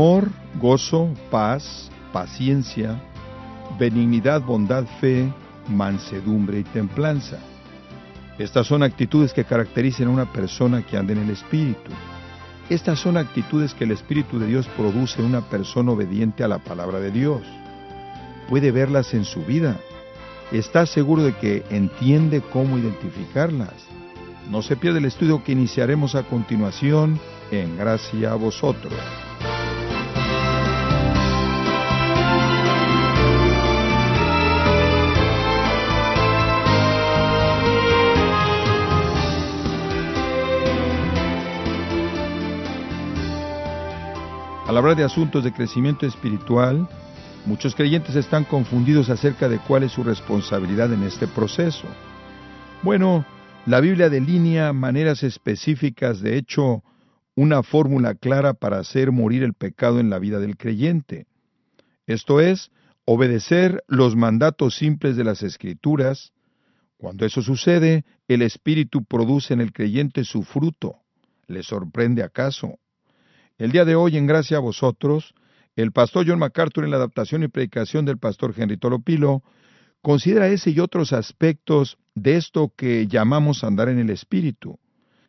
amor, gozo, paz, paciencia, benignidad, bondad, fe, mansedumbre y templanza. Estas son actitudes que caracterizan a una persona que anda en el Espíritu. Estas son actitudes que el Espíritu de Dios produce en una persona obediente a la palabra de Dios. Puede verlas en su vida. Está seguro de que entiende cómo identificarlas. No se pierde el estudio que iniciaremos a continuación en gracia a vosotros. Al hablar de asuntos de crecimiento espiritual, muchos creyentes están confundidos acerca de cuál es su responsabilidad en este proceso. Bueno, la Biblia delinea maneras específicas, de hecho, una fórmula clara para hacer morir el pecado en la vida del creyente. Esto es, obedecer los mandatos simples de las Escrituras. Cuando eso sucede, el Espíritu produce en el creyente su fruto. ¿Le sorprende acaso? El día de hoy, en gracia a vosotros, el pastor John MacArthur en la adaptación y predicación del pastor Henry Tolopilo considera ese y otros aspectos de esto que llamamos andar en el Espíritu.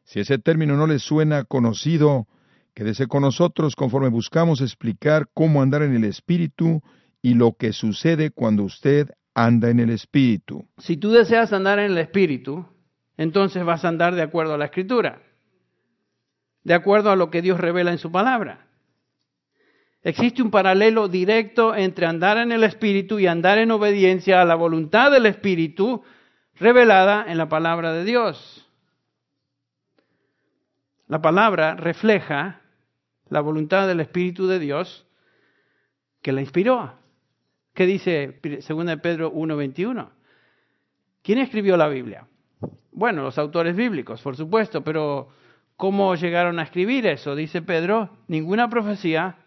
Si ese término no le suena conocido, quédese con nosotros conforme buscamos explicar cómo andar en el Espíritu y lo que sucede cuando usted anda en el Espíritu. Si tú deseas andar en el Espíritu, entonces vas a andar de acuerdo a la Escritura de acuerdo a lo que Dios revela en su palabra. Existe un paralelo directo entre andar en el Espíritu y andar en obediencia a la voluntad del Espíritu revelada en la palabra de Dios. La palabra refleja la voluntad del Espíritu de Dios que la inspiró. ¿Qué dice 2 Pedro 1.21? ¿Quién escribió la Biblia? Bueno, los autores bíblicos, por supuesto, pero ¿Cómo llegaron a escribir eso? Dice Pedro, ninguna profecía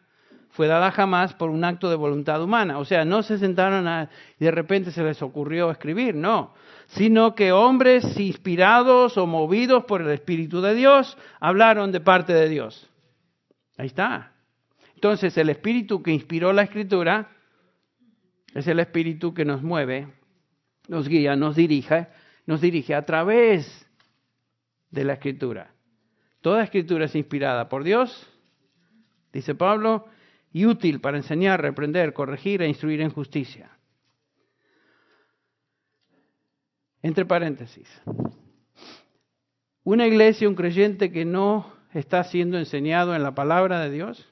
fue dada jamás por un acto de voluntad humana. O sea, no se sentaron y de repente se les ocurrió escribir, no. Sino que hombres inspirados o movidos por el Espíritu de Dios hablaron de parte de Dios. Ahí está. Entonces, el Espíritu que inspiró la Escritura es el Espíritu que nos mueve, nos guía, nos dirige, nos dirige a través de la Escritura. Toda escritura es inspirada por Dios, dice Pablo, y útil para enseñar, reprender, corregir e instruir en justicia. Entre paréntesis, una iglesia, un creyente que no está siendo enseñado en la palabra de Dios,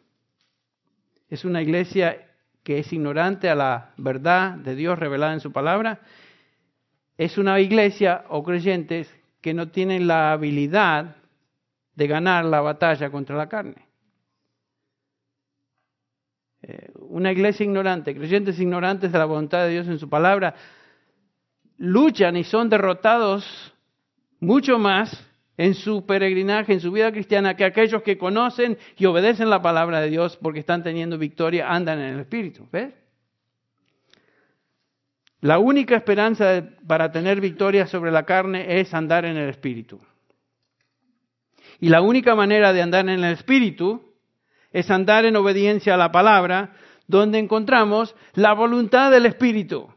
es una iglesia que es ignorante a la verdad de Dios revelada en su palabra, es una iglesia o creyentes que no tienen la habilidad de ganar la batalla contra la carne. Eh, una iglesia ignorante, creyentes ignorantes de la voluntad de Dios en su palabra, luchan y son derrotados mucho más en su peregrinaje, en su vida cristiana, que aquellos que conocen y obedecen la palabra de Dios porque están teniendo victoria, andan en el Espíritu. ¿Ves? La única esperanza para tener victoria sobre la carne es andar en el Espíritu. Y la única manera de andar en el Espíritu es andar en obediencia a la palabra, donde encontramos la voluntad del Espíritu.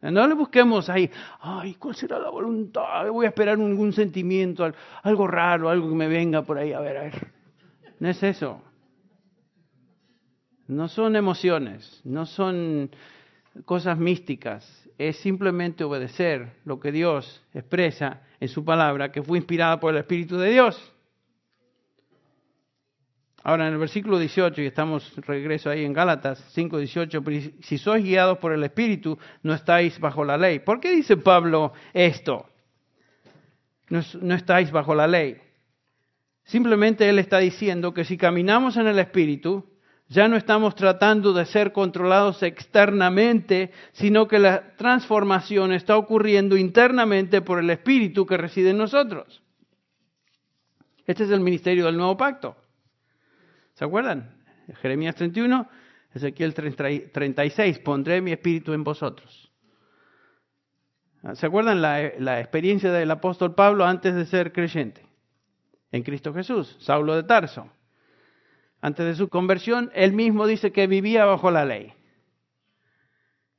No le busquemos ahí, ay, ¿cuál será la voluntad? Voy a esperar ningún sentimiento, algo raro, algo que me venga por ahí, a ver, a ver. No es eso. No son emociones, no son cosas místicas, es simplemente obedecer lo que Dios expresa en su palabra, que fue inspirada por el Espíritu de Dios. Ahora en el versículo 18, y estamos regreso ahí en Gálatas 5, 18, si sois guiados por el Espíritu, no estáis bajo la ley. ¿Por qué dice Pablo esto? No, no estáis bajo la ley. Simplemente él está diciendo que si caminamos en el Espíritu, ya no estamos tratando de ser controlados externamente, sino que la transformación está ocurriendo internamente por el Espíritu que reside en nosotros. Este es el ministerio del nuevo pacto. ¿Se acuerdan? Jeremías 31, Ezequiel 36, pondré mi espíritu en vosotros. ¿Se acuerdan la, la experiencia del apóstol Pablo antes de ser creyente? En Cristo Jesús, Saulo de Tarso antes de su conversión, él mismo dice que vivía bajo la ley.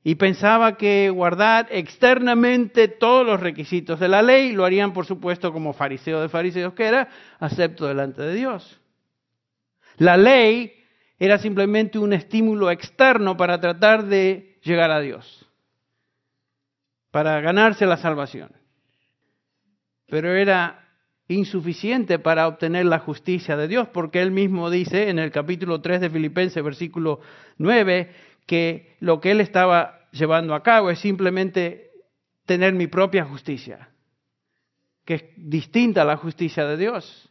Y pensaba que guardar externamente todos los requisitos de la ley lo harían, por supuesto, como fariseo de fariseos que era, acepto delante de Dios. La ley era simplemente un estímulo externo para tratar de llegar a Dios, para ganarse la salvación. Pero era insuficiente para obtener la justicia de Dios, porque él mismo dice en el capítulo 3 de Filipenses, versículo 9, que lo que él estaba llevando a cabo es simplemente tener mi propia justicia, que es distinta a la justicia de Dios.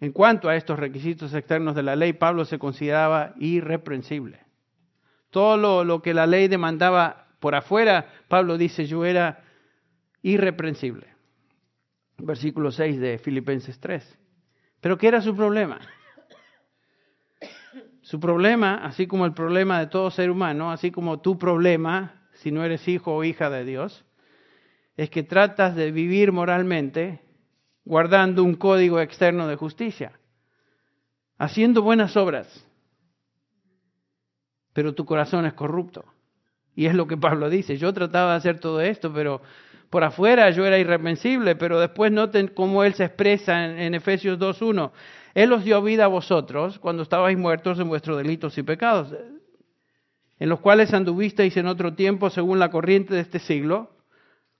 En cuanto a estos requisitos externos de la ley, Pablo se consideraba irreprensible. Todo lo, que la ley demandaba por afuera, Pablo dice, yo era irreprensible. Versículo 6 de Filipenses 3. Pero ¿qué era su problema? Su problema, así como el problema de todo ser humano, así como tu problema, si no eres hijo o hija de Dios, es que tratas de vivir moralmente guardando un código externo de justicia, haciendo buenas obras, pero tu corazón es corrupto. Y es lo que Pablo dice, yo trataba de hacer todo esto, pero por afuera yo era irreprensible, pero después noten cómo él se expresa en, en Efesios 2.1. Él os dio vida a vosotros cuando estabais muertos en vuestros delitos y pecados, en los cuales anduvisteis en otro tiempo según la corriente de este siglo,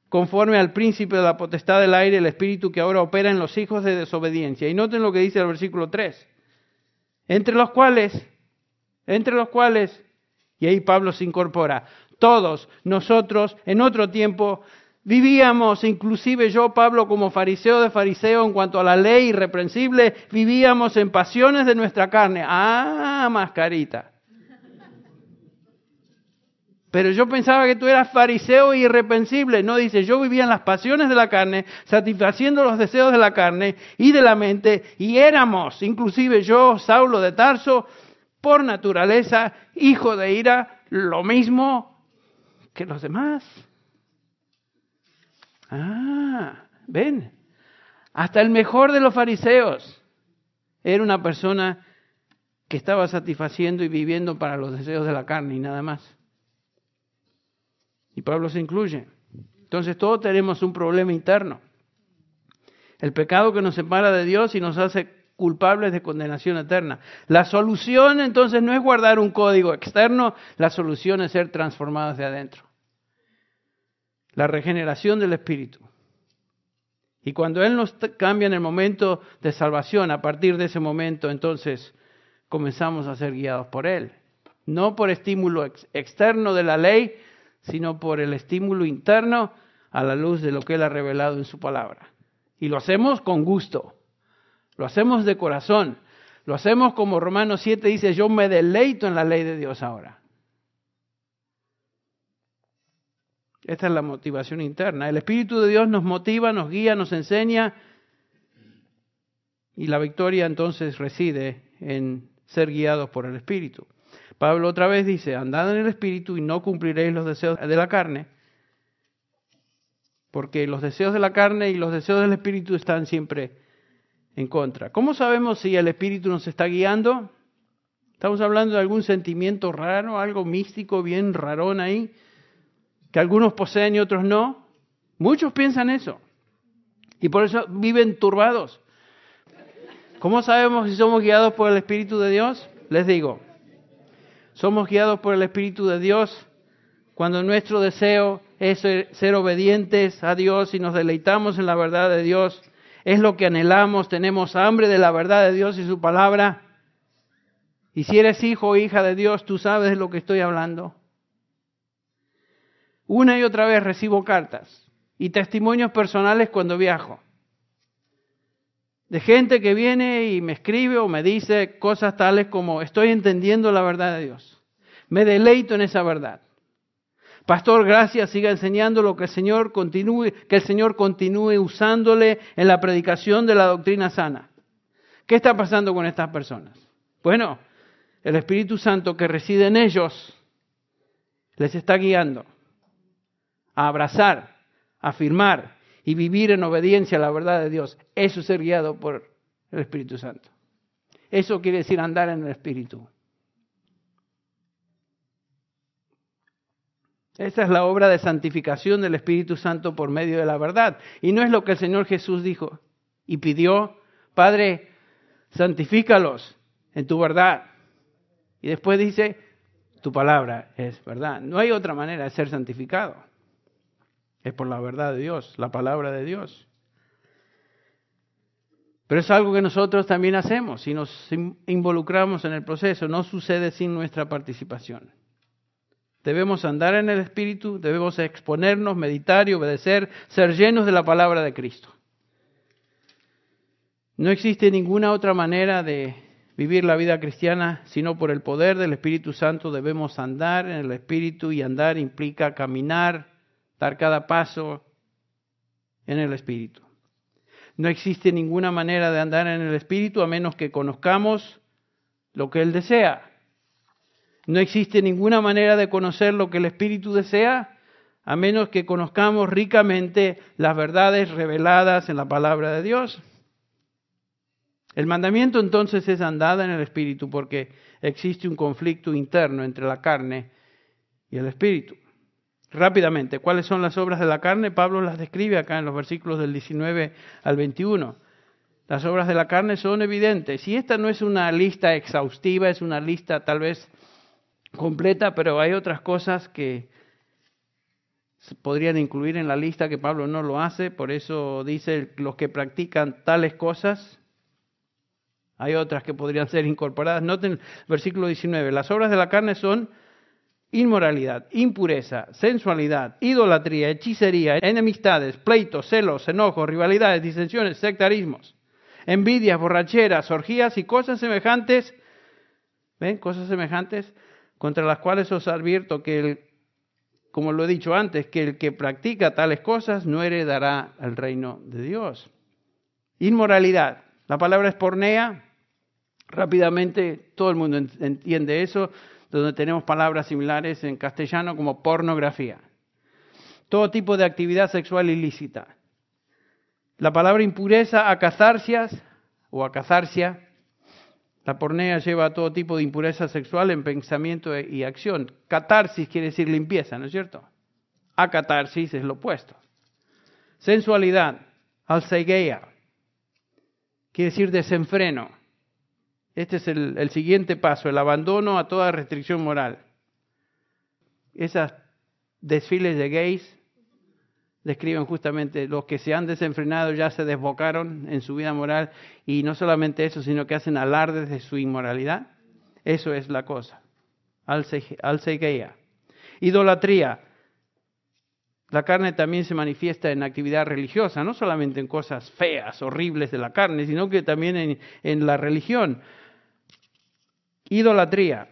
conforme al príncipe de la potestad del aire, el espíritu que ahora opera en los hijos de desobediencia. Y noten lo que dice el versículo 3. Entre los cuales, entre los cuales, y ahí Pablo se incorpora, todos nosotros en otro tiempo vivíamos, inclusive yo, Pablo, como fariseo de fariseo en cuanto a la ley irreprensible, vivíamos en pasiones de nuestra carne. Ah, mascarita. Pero yo pensaba que tú eras fariseo e irreprensible. No dice, yo vivía en las pasiones de la carne, satisfaciendo los deseos de la carne y de la mente, y éramos, inclusive yo, Saulo de Tarso, por naturaleza, hijo de ira, lo mismo que los demás. Ah, ven, hasta el mejor de los fariseos era una persona que estaba satisfaciendo y viviendo para los deseos de la carne y nada más. Y Pablo se incluye. Entonces todos tenemos un problema interno. El pecado que nos separa de Dios y nos hace culpables de condenación eterna. La solución entonces no es guardar un código externo, la solución es ser transformados de adentro. La regeneración del Espíritu. Y cuando Él nos cambia en el momento de salvación, a partir de ese momento entonces comenzamos a ser guiados por Él. No por estímulo externo de la ley, sino por el estímulo interno a la luz de lo que Él ha revelado en su palabra. Y lo hacemos con gusto, lo hacemos de corazón, lo hacemos como Romanos 7 dice, yo me deleito en la ley de Dios ahora. Esta es la motivación interna. El Espíritu de Dios nos motiva, nos guía, nos enseña y la victoria entonces reside en ser guiados por el Espíritu. Pablo otra vez dice, andad en el Espíritu y no cumpliréis los deseos de la carne, porque los deseos de la carne y los deseos del Espíritu están siempre en contra. ¿Cómo sabemos si el Espíritu nos está guiando? Estamos hablando de algún sentimiento raro, algo místico, bien rarón ahí, que algunos poseen y otros no. Muchos piensan eso y por eso viven turbados. ¿Cómo sabemos si somos guiados por el Espíritu de Dios? Les digo, somos guiados por el Espíritu de Dios cuando nuestro deseo es ser obedientes a Dios y nos deleitamos en la verdad de Dios. Es lo que anhelamos, tenemos hambre de la verdad de Dios y su palabra. Y si eres hijo o hija de Dios, tú sabes de lo que estoy hablando. Una y otra vez recibo cartas y testimonios personales cuando viajo de gente que viene y me escribe o me dice cosas tales como estoy entendiendo la verdad de Dios. Me deleito en esa verdad. Pastor, gracias, siga enseñando lo que el Señor continúe, que el Señor continúe usándole en la predicación de la doctrina sana. ¿Qué está pasando con estas personas? Bueno, el Espíritu Santo que reside en ellos les está guiando a abrazar, afirmar y vivir en obediencia a la verdad de Dios. Eso es ser guiado por el Espíritu Santo. Eso quiere decir andar en el Espíritu. Esa es la obra de santificación del Espíritu Santo por medio de la verdad. Y no es lo que el Señor Jesús dijo y pidió, Padre, santifícalos en tu verdad. Y después dice, tu palabra es verdad. No hay otra manera de ser santificado. Es por la verdad de Dios, la palabra de Dios. Pero es algo que nosotros también hacemos y nos involucramos en el proceso. No sucede sin nuestra participación. Debemos andar en el Espíritu, debemos exponernos, meditar y obedecer, ser llenos de la palabra de Cristo. No existe ninguna otra manera de vivir la vida cristiana sino por el poder del Espíritu Santo. Debemos andar en el Espíritu y andar implica caminar, dar cada paso en el Espíritu. No existe ninguna manera de andar en el Espíritu a menos que conozcamos lo que Él desea. No existe ninguna manera de conocer lo que el Espíritu desea a menos que conozcamos ricamente las verdades reveladas en la palabra de Dios. El mandamiento entonces es andada en el Espíritu porque existe un conflicto interno entre la carne y el Espíritu. Rápidamente, ¿cuáles son las obras de la carne? Pablo las describe acá en los versículos del 19 al 21. Las obras de la carne son evidentes. Y esta no es una lista exhaustiva, es una lista tal vez completa, pero hay otras cosas que podrían incluir en la lista que Pablo no lo hace, por eso dice los que practican tales cosas. Hay otras que podrían ser incorporadas. Noten versículo 19, las obras de la carne son inmoralidad, impureza, sensualidad, idolatría, hechicería, enemistades, pleitos, celos, enojos, rivalidades, disensiones, sectarismos, envidias, borracheras, orgías y cosas semejantes. ¿Ven? Cosas semejantes contra las cuales os advierto que, el, como lo he dicho antes, que el que practica tales cosas no heredará el reino de Dios. Inmoralidad. La palabra es pornea. Rápidamente todo el mundo entiende eso, donde tenemos palabras similares en castellano como pornografía. Todo tipo de actividad sexual ilícita. La palabra impureza, acazarcias o acazarcia, la pornea lleva a todo tipo de impureza sexual en pensamiento y acción. Catarsis quiere decir limpieza, ¿no es cierto? Acatarsis es lo opuesto. Sensualidad, alceguea, quiere decir desenfreno. Este es el, el, siguiente paso, el abandono a toda restricción moral. Esas desfiles de gays describen justamente los que se han desenfrenado ya se desbocaron en su vida moral y no solamente eso, sino que hacen alardes de su inmoralidad. Eso es la cosa. Alceguea. Idolatría. La carne también se manifiesta en actividad religiosa, no solamente en cosas feas, horribles de la carne, sino que también en, en la religión. Idolatría.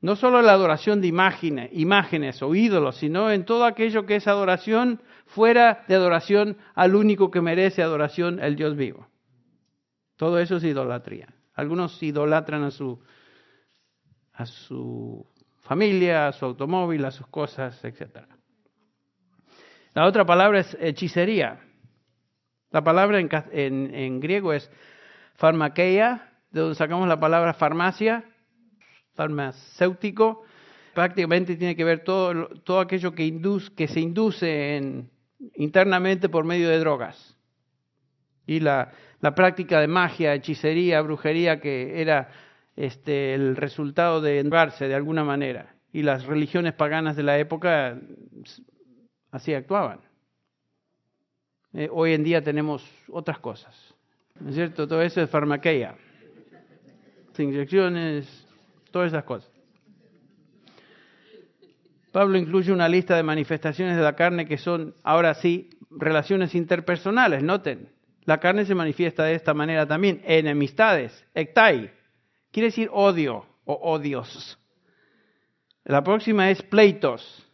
No solo la adoración de imágenes, imágenes o ídolos, sino en todo aquello que es adoración fuera de adoración al único que merece adoración, el Dios vivo. Todo eso es idolatría. Algunos idolatran a su, a su familia, a su automóvil, a sus cosas, etc. La otra palabra es hechicería. La palabra en, griego es farmakeia, de donde sacamos la palabra farmacia, farmacéutico. Prácticamente tiene que ver todo, todo aquello que, induce, que se induce en, internamente por medio de drogas. Y la, la práctica de magia, hechicería, brujería, que era este, el resultado de entrarse de alguna manera. Y las religiones paganas de la época así actuaban. Eh, hoy en día tenemos otras cosas. ¿No es cierto? Todo eso es farmaquea. Inyecciones, todas esas cosas. Pablo incluye una lista de manifestaciones de la carne que son, ahora sí, relaciones interpersonales. Noten, la carne se manifiesta de esta manera también. Enemistades, ektai, quiere decir odio o odios. La próxima es pleitos,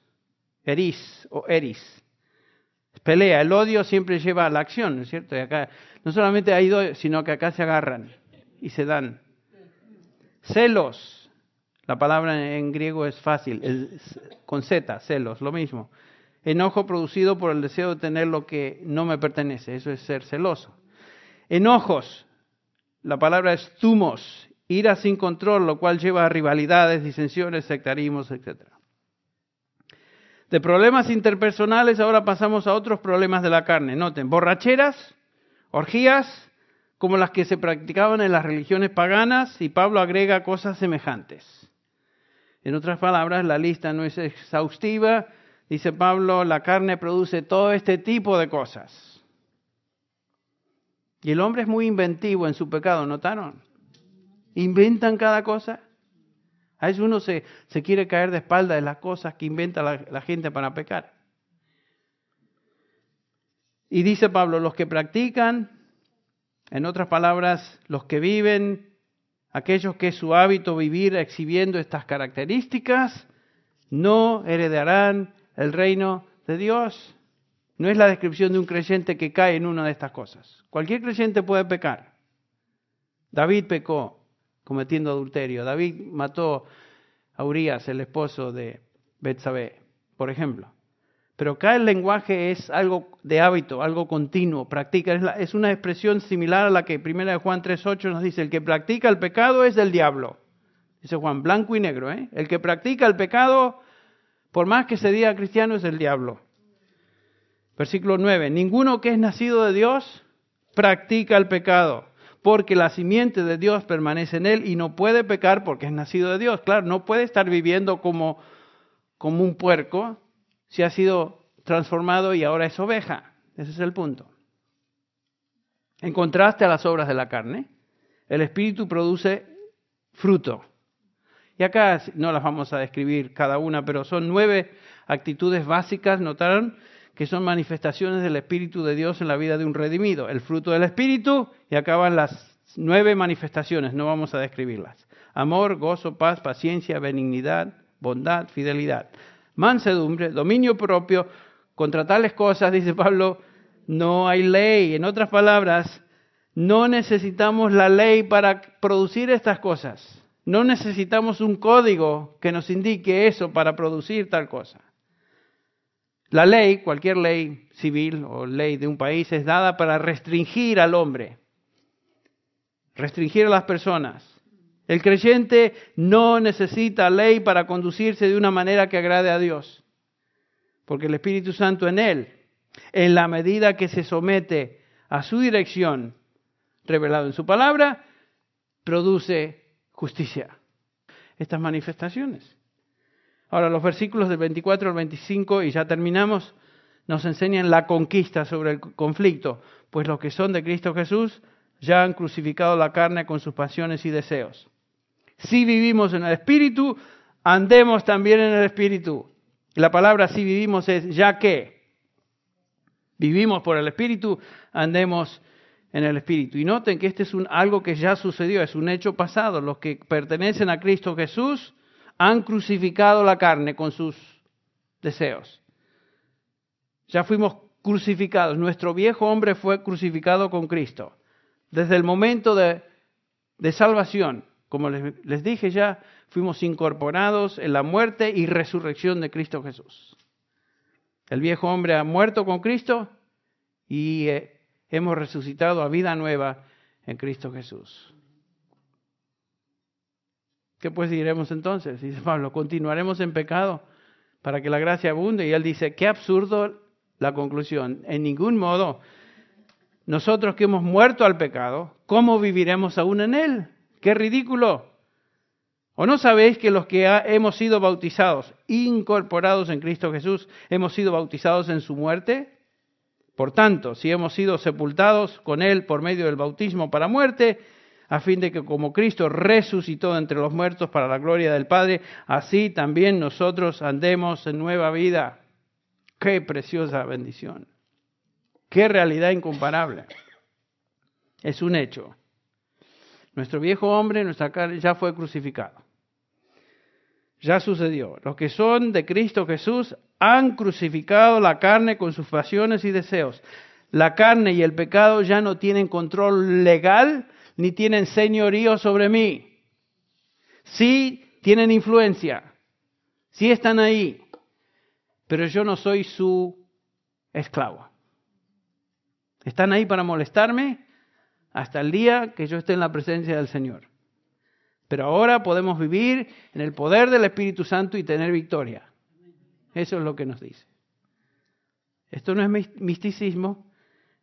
eris o eris. Pelea, el odio siempre lleva a la acción, ¿no es cierto? Y acá no solamente hay dos, sino que acá se agarran y se dan. Celos, la palabra en griego es fácil, con Z, celos, lo mismo. Enojo producido por el deseo de tener lo que no me pertenece, eso es ser celoso. Enojos, la palabra es tumos, ira sin control, lo cual lleva a rivalidades, disensiones, sectarismos, etc. De problemas interpersonales ahora pasamos a otros problemas de la carne. Noten, borracheras, orgías, como las que se practicaban en las religiones paganas, y Pablo agrega cosas semejantes. En otras palabras, la lista no es exhaustiva. Dice Pablo, la carne produce todo este tipo de cosas. Y el hombre es muy inventivo en su pecado, ¿notaron? Inventan cada cosa. A veces uno se, se quiere caer de espalda de las cosas que inventa la, la gente para pecar. Y dice Pablo, los que practican, en otras palabras, los que viven, aquellos que es su hábito vivir exhibiendo estas características, no heredarán el reino de Dios. No es la descripción de un creyente que cae en una de estas cosas. Cualquier creyente puede pecar. David pecó, cometiendo adulterio. David mató a Urias, el esposo de Betsabé, por ejemplo. Pero acá el lenguaje es algo de hábito, algo continuo, practica. Es, una expresión similar a la que primera de Juan 3.8 nos dice, el que practica el pecado es del diablo. Dice Juan, blanco y negro. ¿eh? El que practica el pecado, por más que se diga cristiano, es del diablo. Versículo 9, ninguno que es nacido de Dios practica el pecado porque la simiente de Dios permanece en él y no puede pecar porque es nacido de Dios. Claro, no puede estar viviendo como, como un puerco si ha sido transformado y ahora es oveja. Ese es el punto. En contraste a las obras de la carne, el Espíritu produce fruto. Y acá no las vamos a describir cada una, pero son nueve actitudes básicas, notaron, que son manifestaciones del Espíritu de Dios en la vida de un redimido. El fruto del Espíritu y acaban las nueve manifestaciones, no vamos a describirlas. Amor, gozo, paz, paciencia, benignidad, bondad, fidelidad. Mansedumbre, dominio propio, contra tales cosas, dice Pablo, no hay ley. En otras palabras, no necesitamos la ley para producir estas cosas. No necesitamos un código que nos indique eso para producir tal cosa. La ley, cualquier ley civil o ley de un país, es dada para restringir al hombre, restringir a las personas. El creyente no necesita ley para conducirse de una manera que agrade a Dios, porque el Espíritu Santo en él, en la medida que se somete a su dirección, revelado en su palabra, produce justicia. Estas manifestaciones. Ahora, los versículos del 24 al 25, y ya terminamos, nos enseñan la conquista sobre el conflicto, pues los que son de Cristo Jesús ya han crucificado la carne con sus pasiones y deseos. Si vivimos en el Espíritu, andemos también en el Espíritu. La palabra si vivimos es ya que. Vivimos por el Espíritu, andemos en el Espíritu. Y noten que este es un, algo que ya sucedió, es un hecho pasado. Los que pertenecen a Cristo Jesús han crucificado la carne con sus deseos. Ya fuimos crucificados. Nuestro viejo hombre fue crucificado con Cristo. Desde el momento de, salvación, como les, dije ya, fuimos incorporados en la muerte y resurrección de Cristo Jesús. El viejo hombre ha muerto con Cristo y eh, hemos resucitado a vida nueva en Cristo Jesús. ¿Qué pues diremos entonces? Dice Pablo, continuaremos en pecado para que la gracia abunde. Y él dice, qué absurdo la conclusión. En ningún modo, nosotros que hemos muerto al pecado, ¿cómo viviremos aún en él? Qué ridículo. ¿O no sabéis que los que hemos sido bautizados, incorporados en Cristo Jesús, hemos sido bautizados en su muerte? Por tanto, si hemos sido sepultados con Él por medio del bautismo para muerte, a fin de que como Cristo resucitó entre los muertos para la gloria del Padre, así también nosotros andemos en nueva vida. Qué preciosa bendición. Qué realidad incomparable. Es un hecho. Nuestro viejo hombre, nuestra carne, ya fue crucificado. Ya sucedió. Los que son de Cristo Jesús han crucificado la carne con sus pasiones y deseos. La carne y el pecado ya no tienen control legal ni tienen señorío sobre mí. Sí tienen influencia, sí están ahí, pero yo no soy su esclavo. Están ahí para molestarme, hasta el día que yo esté en la presencia del Señor. Pero ahora podemos vivir en el poder del Espíritu Santo y tener victoria. Eso es lo que nos dice. Esto no es misticismo,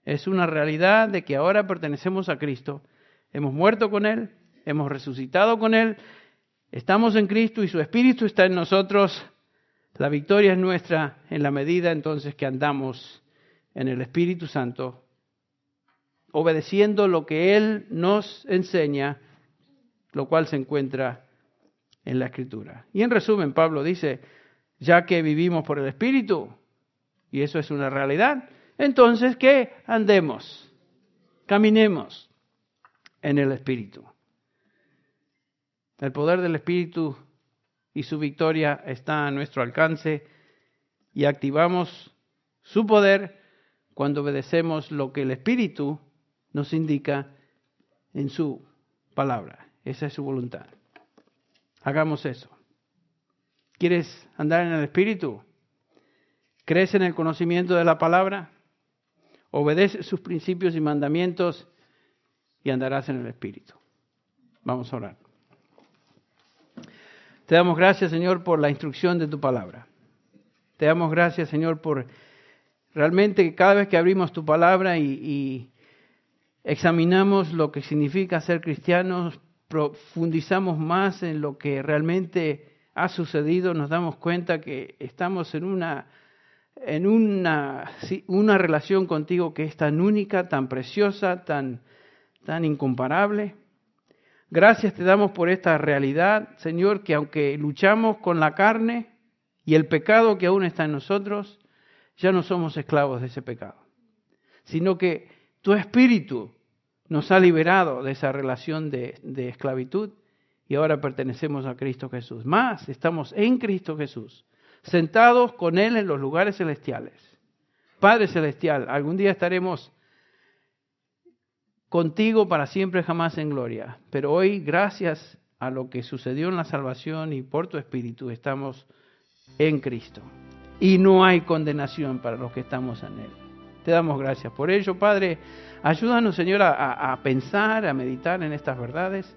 es una realidad de que ahora pertenecemos a Cristo. Hemos muerto con Él, hemos resucitado con Él, estamos en Cristo y su Espíritu está en nosotros. La victoria es nuestra en la medida entonces que andamos en el Espíritu Santo, obedeciendo lo que Él nos enseña lo cual se encuentra en la Escritura. Y en resumen, Pablo dice, ya que vivimos por el Espíritu, y eso es una realidad, entonces que andemos, caminemos en el Espíritu. El poder del Espíritu y su victoria está a nuestro alcance y activamos su poder cuando obedecemos lo que el Espíritu nos indica en su palabra. Esa es su voluntad. Hagamos eso. ¿Quieres andar en el Espíritu? ¿Crees en el conocimiento de la palabra? Obedece sus principios y mandamientos y andarás en el Espíritu. Vamos a orar. Te damos gracias, Señor, por la instrucción de tu palabra. Te damos gracias, Señor, por realmente cada vez que abrimos tu palabra y, y examinamos lo que significa ser cristianos, profundizamos más en lo que realmente ha sucedido, nos damos cuenta que estamos en una en una, una relación contigo que es tan única, tan preciosa, tan, tan incomparable. Gracias te damos por esta realidad, Señor, que aunque luchamos con la carne y el pecado que aún está en nosotros, ya no somos esclavos de ese pecado, sino que tu espíritu nos ha liberado de esa relación de, esclavitud y ahora pertenecemos a Cristo Jesús. Más, estamos en Cristo Jesús, sentados con Él en los lugares celestiales. Padre Celestial, algún día estaremos contigo para siempre jamás en gloria, pero hoy, gracias a lo que sucedió en la salvación y por tu Espíritu, estamos en Cristo. Y no hay condenación para los que estamos en Él. Te damos gracias por ello, Padre. Ayúdanos, Señor, a, pensar, a meditar en estas verdades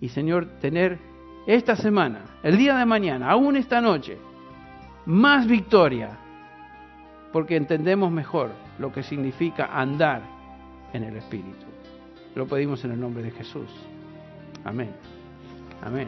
y, Señor, tener esta semana, el día de mañana, aún esta noche, más victoria, porque entendemos mejor lo que significa andar en el Espíritu. Lo pedimos en el nombre de Jesús. Amén. Amén.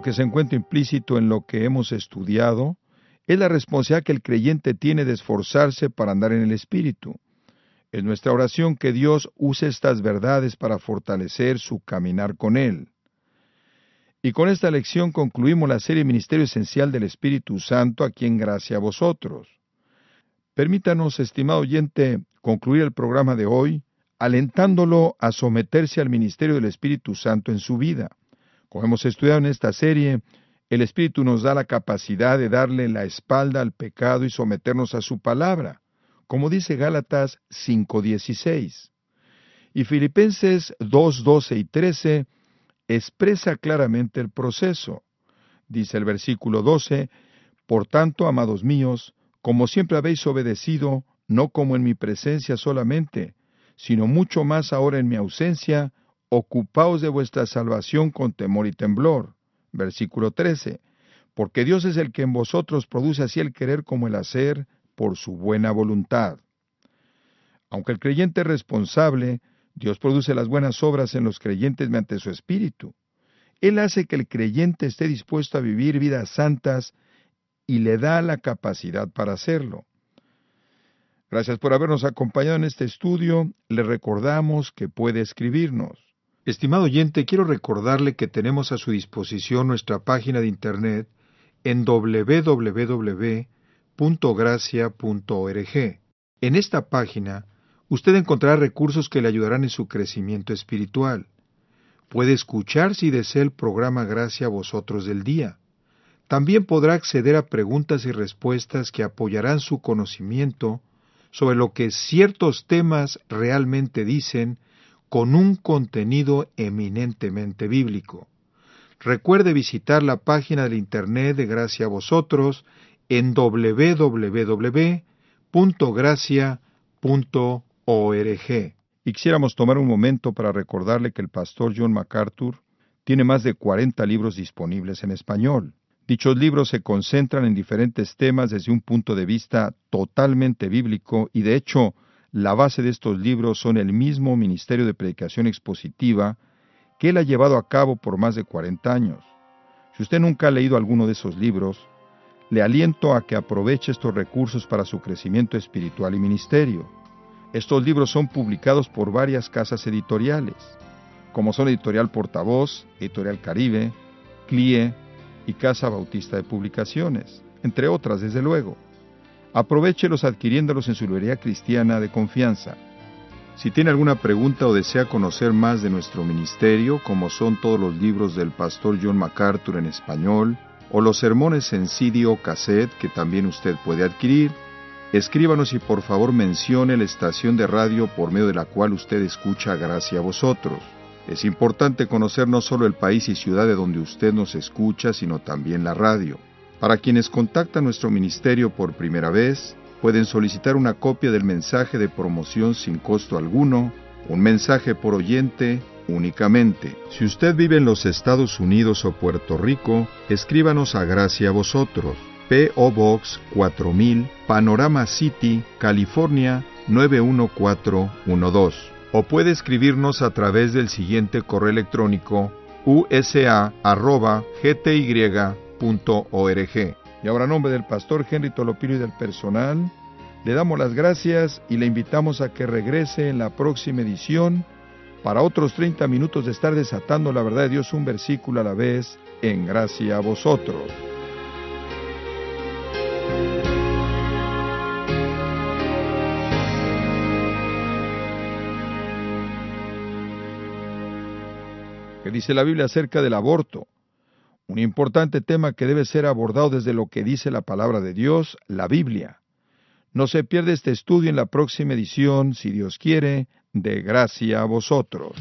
Que se encuentra implícito en lo que hemos estudiado, es la responsabilidad que el creyente tiene de esforzarse para andar en el Espíritu. Es nuestra oración que Dios use estas verdades para fortalecer su caminar con Él. Y con esta lección concluimos la serie Ministerio Esencial del Espíritu Santo aquí en Gracia a vosotros. Permítanos, estimado oyente, concluir el programa de hoy alentándolo a someterse al ministerio del Espíritu Santo en su vida. Como hemos estudiado en esta serie, el Espíritu nos da la capacidad de darle la espalda al pecado y someternos a su palabra, como dice Gálatas 5.16. Y Filipenses 2.12 y 13 expresa claramente el proceso. Dice el versículo 12, Por tanto, amados míos, como siempre habéis obedecido, no como en mi presencia solamente, sino mucho más ahora en mi ausencia, ocupaos de vuestra salvación con temor y temblor. Versículo 13. Porque Dios es el que en vosotros produce así el querer como el hacer por su buena voluntad. Aunque el creyente es responsable, Dios produce las buenas obras en los creyentes mediante su espíritu. Él hace que el creyente esté dispuesto a vivir vidas santas y le da la capacidad para hacerlo. Gracias por habernos acompañado en este estudio. Le recordamos que puede escribirnos. Estimado oyente, quiero recordarle que tenemos a su disposición nuestra página de internet en www.gracia.org. En esta página, usted encontrará recursos que le ayudarán en su crecimiento espiritual. Puede escuchar si desea el programa Gracia a vosotros del día. También podrá acceder a preguntas y respuestas que apoyarán su conocimiento sobre lo que ciertos temas realmente dicen con un contenido eminentemente bíblico. Recuerde visitar la página del Internet de Gracia a Vosotros en www.gracia.org. Y quisiéramos tomar un momento para recordarle que el pastor John MacArthur tiene más de 40 libros disponibles en español. Dichos libros se concentran en diferentes temas desde un punto de vista totalmente bíblico y de hecho la base de estos libros son el mismo Ministerio de Predicación Expositiva que él ha llevado a cabo por más de 40 años. Si usted nunca ha leído alguno de esos libros, le aliento a que aproveche estos recursos para su crecimiento espiritual y ministerio. Estos libros son publicados por varias casas editoriales, como son Editorial Portavoz, Editorial Caribe, CLIE y Casa Bautista de Publicaciones, entre otras, desde luego. Aprovechelos adquiriéndolos en su librería cristiana de confianza. Si tiene alguna pregunta o desea conocer más de nuestro ministerio, como son todos los libros del pastor John MacArthur en español, o los sermones en CD o cassette que también usted puede adquirir, escríbanos y por favor mencione la estación de radio por medio de la cual usted escucha Gracia a vosotros. Es importante conocer no solo el país y ciudad de donde usted nos escucha, sino también la radio. Para quienes contactan nuestro ministerio por primera vez, pueden solicitar una copia del mensaje de promoción sin costo alguno, un mensaje por oyente únicamente. Si usted vive en los Estados Unidos o Puerto Rico, escríbanos a Gracia a vosotros. P.O. Box 4000, Panorama City, California 91412. O puede escribirnos a través del siguiente correo electrónico Y ahora, en nombre del pastor Henry Tolopino y del personal, le damos las gracias y le invitamos a que regrese en la próxima edición para otros 30 minutos de estar desatando la verdad de Dios un versículo a la vez en gracia a vosotros. ¿Qué dice la Biblia acerca del aborto? Un importante tema que debe ser abordado desde lo que dice la palabra de Dios, la Biblia. No se pierde este estudio en la próxima edición, si Dios quiere, de gracia a vosotros.